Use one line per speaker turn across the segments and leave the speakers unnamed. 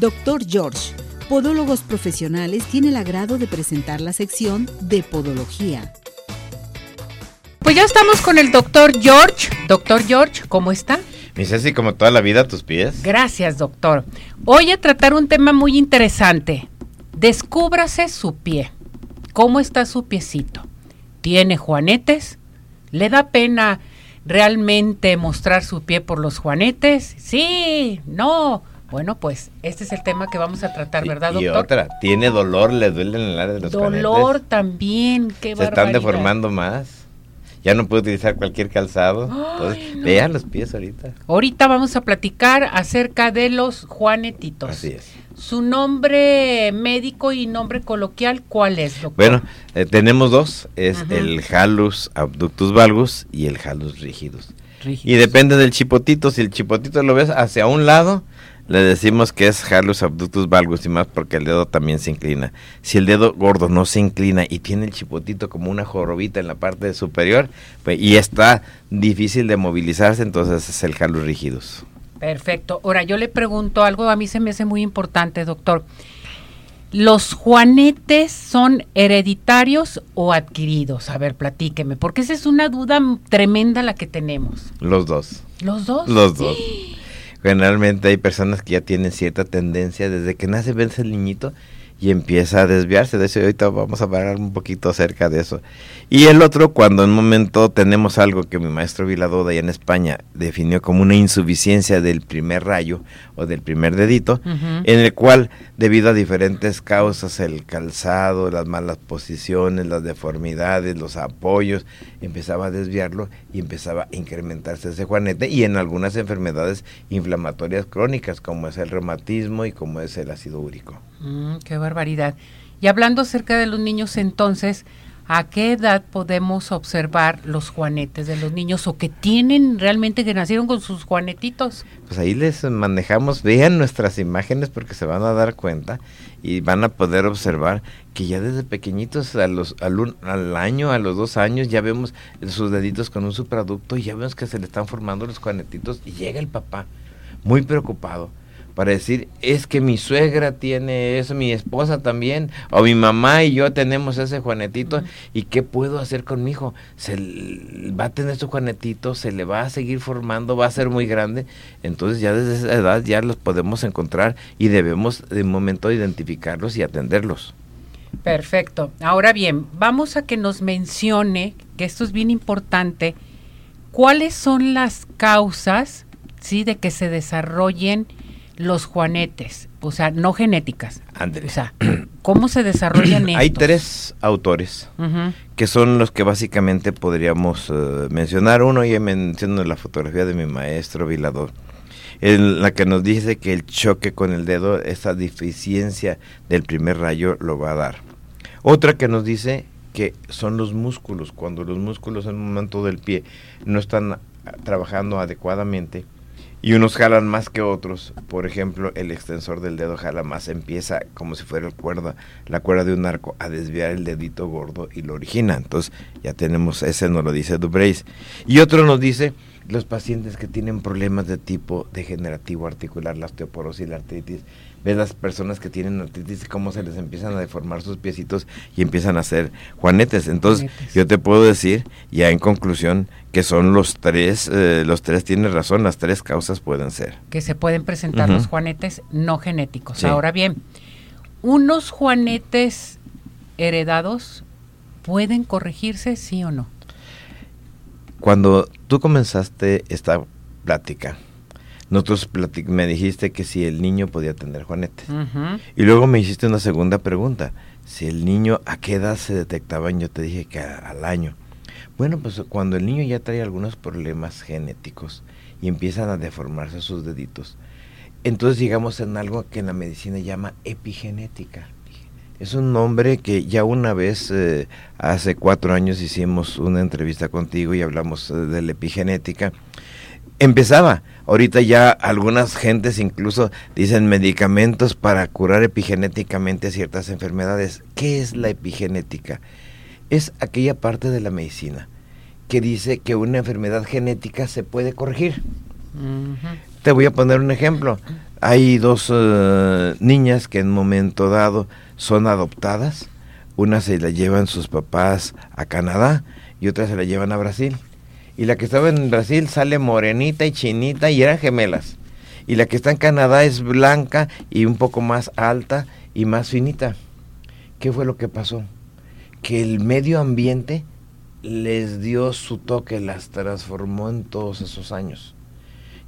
Doctor George, Podólogos Profesionales, tiene el agrado de presentar la sección de Podología.
Pues ya estamos con el doctor George. Doctor George, ¿cómo está?
Mi Ceci, como toda la vida, a tus pies.
Gracias, doctor. Hoy a tratar un tema muy interesante. Descúbrase su pie. ¿Cómo está su piecito? ¿Tiene juanetes? ¿Le da pena realmente mostrar su pie por los juanetes? Sí, no. Bueno, pues este es el tema que vamos a tratar, ¿verdad, doctor?
Y otra, ¿tiene dolor? ¿Le duele en el área de los
Dolor también, qué
Se están deformando más. Ya no puede utilizar cualquier calzado. Entonces, Vean los pies ahorita.
Ahorita vamos a platicar acerca de los juanetitos.
Así es.
Su nombre médico y nombre coloquial, ¿cuál es, doctor?
Bueno, eh, tenemos dos, es el halus abductus valgus y el halus rígidos. Y depende del chipotito, si el chipotito lo ves hacia un lado, le decimos que es halus abductus valgus y más porque el dedo también se inclina. Si el dedo gordo no se inclina y tiene el chipotito como una jorobita en la parte superior pues, y está difícil de movilizarse, entonces es el halus rígidos.
Perfecto. Ahora yo le pregunto algo, a mí se me hace muy importante, doctor. ¿Los juanetes son hereditarios o adquiridos? A ver, platíqueme, porque esa es una duda tremenda la que tenemos.
Los dos.
¿Los dos?
Los dos. Generalmente hay personas que ya tienen cierta tendencia, desde que nace vence el niñito y empieza a desviarse. De eso ahorita vamos a hablar un poquito acerca de eso. Y el otro, cuando en un momento tenemos algo que mi maestro Viladoda allá en España definió como una insuficiencia del primer rayo o del primer dedito, en el cual, debido a diferentes causas, el calzado, las malas posiciones, las deformidades, los apoyos, empezaba a desviarlo y empezaba a incrementarse ese juanete y en algunas enfermedades inflamatorias crónicas, como es el reumatismo y como es el ácido úrico.
Mm, qué barbaridad. Y hablando acerca de los niños entonces, ¿a qué edad podemos observar los juanetes de los niños o que tienen realmente que nacieron con sus juanetitos?
Pues ahí les manejamos, vean nuestras imágenes porque se van a dar cuenta y van a poder observar que ya desde pequeñitos a los, al, año, a los dos años, ya vemos sus deditos con un supraducto y ya vemos que se le están formando los juanetitos y llega el papá muy preocupado para decir, es que mi suegra tiene eso, mi esposa también, o mi mamá y yo tenemos ese Juanetito, ¿y qué puedo hacer con mi hijo? Se va a tener su Juanetito, se le va a seguir formando, va a ser muy grande, entonces ya desde esa edad ya los podemos encontrar y debemos de momento identificarlos y atenderlos.
Perfecto. Ahora bien, vamos a que nos mencione, que esto es bien importante, cuáles son las causas, ¿sí?, de que se desarrollen los juanetes, o sea, no genéticas. O sea, ¿cómo se desarrollan estos?
Hay tres autores que son los que básicamente podríamos eh, mencionar. Uno ya menciono la fotografía de mi maestro Vilador, en la que nos dice que el choque con el dedo, esa deficiencia del primer rayo lo va a dar. Otra que nos dice que son los músculos, cuando los músculos en un momento del pie no están trabajando adecuadamente, y unos jalan más que otros. Por ejemplo, el extensor del dedo jala más, empieza como si fuera el cuerda, la cuerda de un arco a desviar el dedito gordo y lo origina. Entonces, ya tenemos ese, nos lo dice Dubreis. Y otro nos dice los pacientes que tienen problemas de tipo degenerativo articular, la osteoporosis y la artritis. Ves las personas que tienen artritis cómo se les empiezan a deformar sus piecitos y empiezan a hacer juanetes. Entonces, yo te puedo decir, ya en conclusión, que son los tres, eh, los tres tienes razón, las tres causas pueden ser.
Que se pueden presentar los juanetes no genéticos. Ahora bien, unos juanetes heredados pueden corregirse, sí o no.
Cuando tú comenzaste esta plática, nosotros me dijiste que si el niño podía tener juanetes. Y luego me hiciste una segunda pregunta. Si el niño, ¿a qué edad se detectaban? Yo te dije que al año. Bueno, pues cuando el niño ya trae algunos problemas genéticos y empiezan a deformarse sus deditos, entonces llegamos en algo que en la medicina llama epigenética. Es un nombre que ya una vez, eh, hace cuatro años, hicimos una entrevista contigo y hablamos eh, de la epigenética. Empezaba, ahorita ya algunas gentes incluso dicen medicamentos para curar epigenéticamente ciertas enfermedades. ¿Qué es la epigenética? es aquella parte de la medicina que dice que una enfermedad genética se puede corregir. Te voy a poner un ejemplo. Hay dos eh, niñas que en un momento dado son adoptadas. Una se la llevan sus papás a Canadá y otra se la llevan a Brasil. Y la que estaba en Brasil sale morenita y chinita y eran gemelas. Y la que está en Canadá es blanca y un poco más alta y más finita. ¿Qué fue lo que pasó? Que el medio ambiente les dio su toque, las transformó en todos esos años.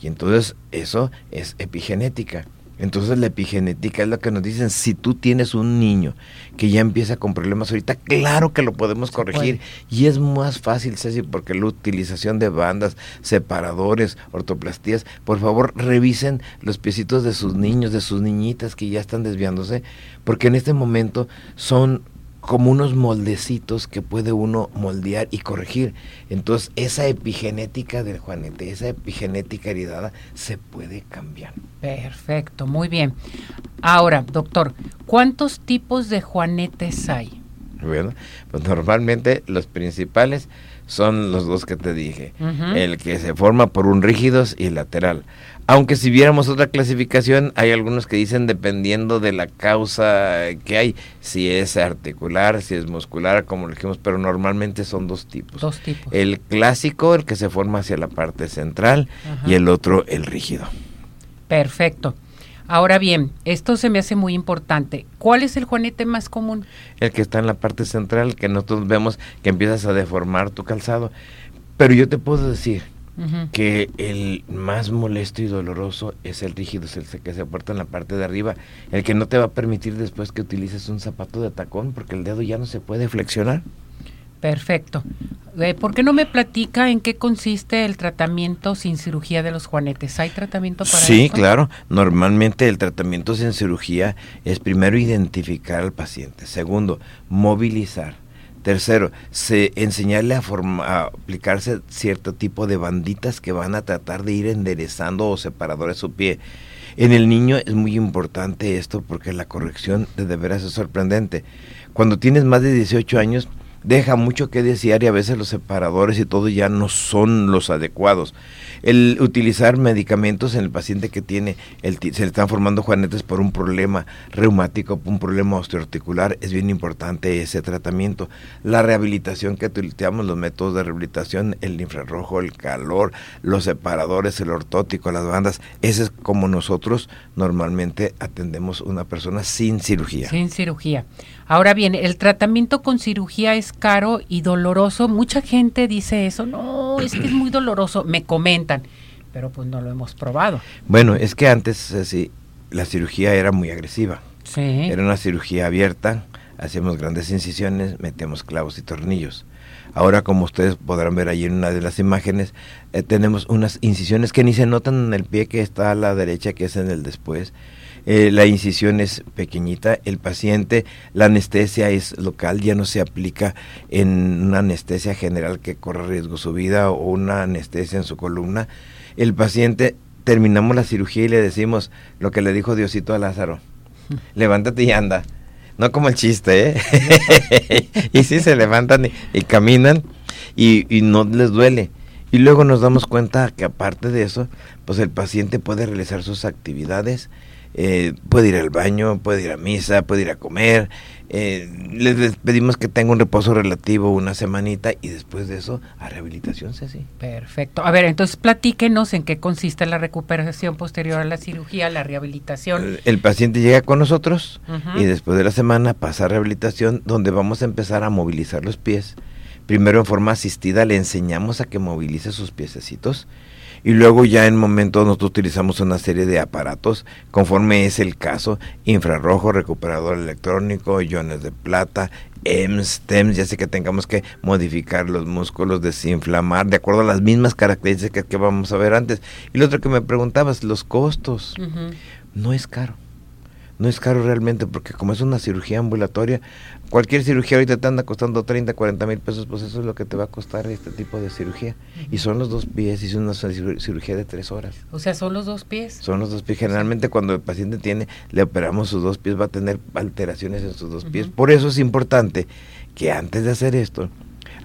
Y entonces eso es epigenética. Entonces la epigenética es lo que nos dicen, si tú tienes un niño que ya empieza con problemas ahorita, claro que lo podemos corregir y es más fácil, Ceci, porque la utilización de bandas, separadores, ortoplastías, por favor revisen los piecitos de sus niños, de sus niñitas que ya están desviándose, porque en este momento son como unos moldecitos que puede uno moldear y corregir. Entonces, esa epigenética del Juanete, esa epigenética heredada, se puede cambiar.
Perfecto, muy bien. Ahora, doctor, ¿cuántos tipos de Juanetes hay?
Bueno, pues normalmente los principales son los dos que te dije. El que se forma por un rígidos y lateral. Aunque si viéramos otra clasificación, hay algunos que dicen dependiendo de la causa que hay, si es articular, si es muscular, como dijimos, pero normalmente son dos tipos.
Dos tipos.
El clásico, el que se forma hacia la parte central, y el otro, el rígido.
Perfecto. Ahora bien, esto se me hace muy importante. ¿Cuál es el juanete más común?
El que está en la parte central, que nosotros vemos que empiezas a deformar tu calzado. Pero yo te puedo decir, que el más molesto y doloroso es el rígido, es el que se aporta en la parte de arriba, el que no te va a permitir después que utilices un zapato de tacón porque el dedo ya no se puede flexionar.
Perfecto. Eh, ¿Por qué no me platica en qué consiste el tratamiento sin cirugía de los juanetes? ¿Hay tratamiento para eso?
Sí, claro. Normalmente el tratamiento sin cirugía es primero identificar al paciente, segundo, movilizar, Tercero, se, enseñarle a, a, aplicarse cierto tipo de banditas que van a tratar de ir enderezando o separadores su pie. En el niño es muy importante esto porque la corrección de veras es sorprendente. Cuando tienes más de 18 años, deja mucho que desear y a veces los separadores y todo ya no son los adecuados el utilizar medicamentos en el paciente que tiene, el, se le están formando juanetes por un problema reumático, un problema osteoarticular, es bien importante ese tratamiento. La rehabilitación que utilizamos, los métodos de rehabilitación, el infrarrojo, el calor, los separadores, el ortótico, las bandas, ese es como nosotros normalmente atendemos una persona sin cirugía.
Sin cirugía. Ahora bien, el tratamiento con cirugía es caro y doloroso. Mucha gente dice eso, no, es que es muy doloroso, me comentan, pero pues no lo hemos probado.
Bueno, es que antes así, la cirugía era muy agresiva.
Sí.
Era una cirugía abierta, hacíamos grandes incisiones, metemos clavos y tornillos. Ahora, como ustedes podrán ver ahí en una de las imágenes, eh, tenemos unas incisiones que ni se notan en el pie que está a la derecha, que es en el después eh, la incisión es pequeñita, el paciente, la anestesia es local, ya no se aplica en una anestesia general que corre riesgo su vida o una anestesia en su columna. El paciente, terminamos la cirugía y le decimos lo que le dijo Diosito a Lázaro, levántate y anda. No como el chiste, ¿eh? y sí se levantan y, caminan y, y no les duele. Y luego nos damos cuenta que aparte de eso, pues el paciente puede realizar sus actividades eh, puede ir al baño, puede ir a misa, puede ir a comer. Eh, les, pedimos que tenga un reposo relativo una semanita y después de eso a rehabilitación, sí.
Perfecto. A ver, entonces platíquenos en qué consiste la recuperación posterior a la cirugía, la rehabilitación.
El, paciente llega con nosotros y después de la semana pasa a rehabilitación donde vamos a empezar a movilizar los pies. Primero en forma asistida le enseñamos a que movilice sus piececitos y luego ya en momentos nosotros utilizamos una serie de aparatos conforme es el caso, infrarrojo, recuperador electrónico, iones de plata, EMS, TEMS, ya sé que tengamos que modificar los músculos, desinflamar, de acuerdo a las mismas características que vamos a ver antes. Y lo otro que me preguntabas, los costos. No es caro no es caro realmente porque como es una cirugía ambulatoria, cualquier cirugía ahorita te anda costando 30, 40 mil pesos, pues eso es lo que te va a costar este tipo de cirugía. Y son los dos pies y es una cirugía de tres horas.
O sea, son los dos pies.
Son los dos pies. Generalmente cuando el paciente tiene, le operamos sus dos pies, va a tener alteraciones en sus dos pies. Por eso es importante que antes de hacer esto,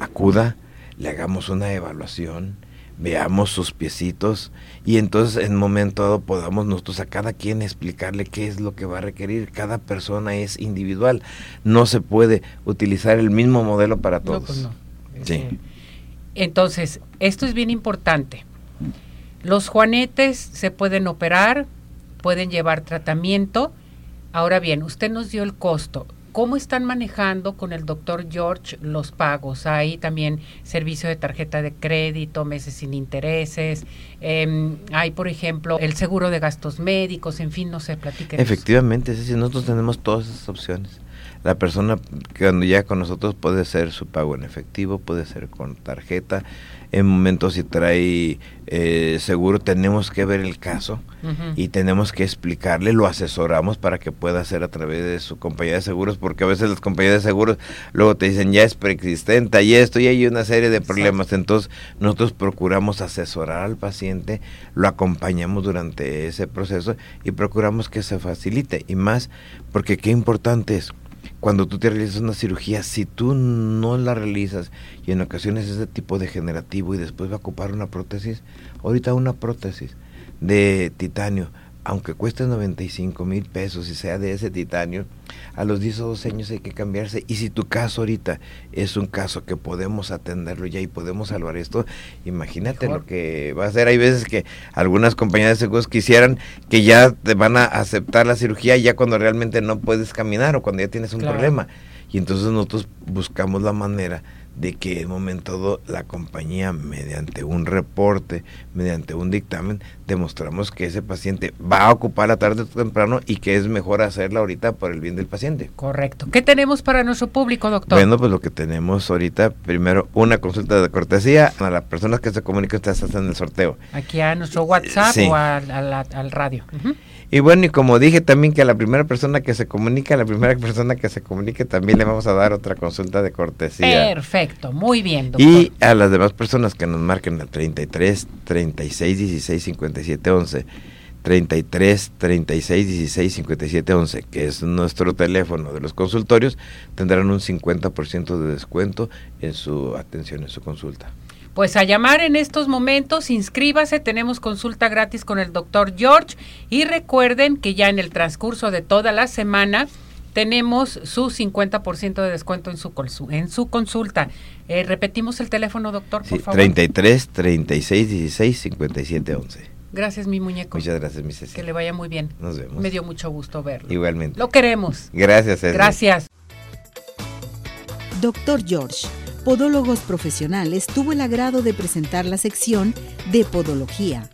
acuda, le hagamos una evaluación, veamos sus piecitos y entonces en un momento dado podamos nosotros a cada quien explicarle qué es lo que va a requerir. Cada persona es individual. No se puede utilizar el mismo modelo para todos. Pues no,
Sí. Este, entonces, esto es bien importante. Los juanetes se pueden operar, pueden llevar tratamiento. Ahora bien, usted nos dio el costo. ¿Cómo están manejando con el doctor George los pagos? Hay también servicio de tarjeta de crédito, meses sin intereses. Em, hay, por ejemplo, el seguro de gastos médicos, en fin, no sé, platiquen.
Efectivamente, es decir, nosotros tenemos todas esas opciones. La persona cuando ya con nosotros puede ser su pago en efectivo, puede ser con tarjeta. En momentos si trae eh, seguro tenemos que ver el caso y tenemos que explicarle, lo asesoramos para que pueda hacer a través de su compañía de seguros, porque a veces las compañías de seguros luego te dicen ya es preexistente y esto y hay una serie de problemas. Entonces nosotros procuramos asesorar al paciente, lo acompañamos durante ese proceso y procuramos que se facilite. Y más porque qué importante es cuando tú te realizas una cirugía, si tú no la realizas y en ocasiones es de tipo degenerativo y después va a ocupar una prótesis, ahorita una prótesis de titanio aunque cueste 95 mil pesos y sea de ese titanio, a los 10 o 12 años hay que cambiarse. Y si tu caso ahorita es un caso que podemos atenderlo ya y podemos salvar esto, imagínate lo que va a ser. Hay veces que algunas compañías de seguros quisieran que ya te van a aceptar la cirugía ya cuando realmente no puedes caminar o cuando ya tienes un problema. Y entonces nosotros buscamos la manera de que en momento dado la compañía, mediante un reporte, mediante un dictamen, demostramos que ese paciente va a ocupar la tarde o temprano y que es mejor hacerla ahorita por el bien del paciente.
Correcto. ¿Qué tenemos para nuestro público, doctor?
Bueno, pues lo que tenemos ahorita, primero, una consulta de cortesía a las personas que se comunican, ustedes hacen el sorteo.
Aquí a nuestro WhatsApp o al, radio.
Y bueno, y como dije también que a la primera persona que se comunique, a la primera persona que se comunique también le vamos a dar otra consulta de cortesía.
Perfecto, muy bien, doctor.
Y a las demás personas que nos marquen al 33 36 16 57 11. 33 36 16 57 11, que es nuestro teléfono de los consultorios, tendrán un 50% de descuento en su atención, en su consulta.
Pues a llamar en estos momentos, inscríbase, tenemos consulta gratis con el doctor George y recuerden que ya en el transcurso de toda la semana tenemos su 50% de descuento en su, en su consulta. Eh, repetimos el teléfono, doctor, por favor.
33 36 16 57 11.
Gracias, mi muñeco.
Muchas gracias, mi Cecilia.
Que le vaya muy bien.
Nos vemos.
Me dio mucho gusto verlo.
Igualmente.
Lo queremos.
Gracias, Cecilia.
Gracias.
Doctor George Podólogos Profesionales tuvo el agrado de presentar la sección de Podología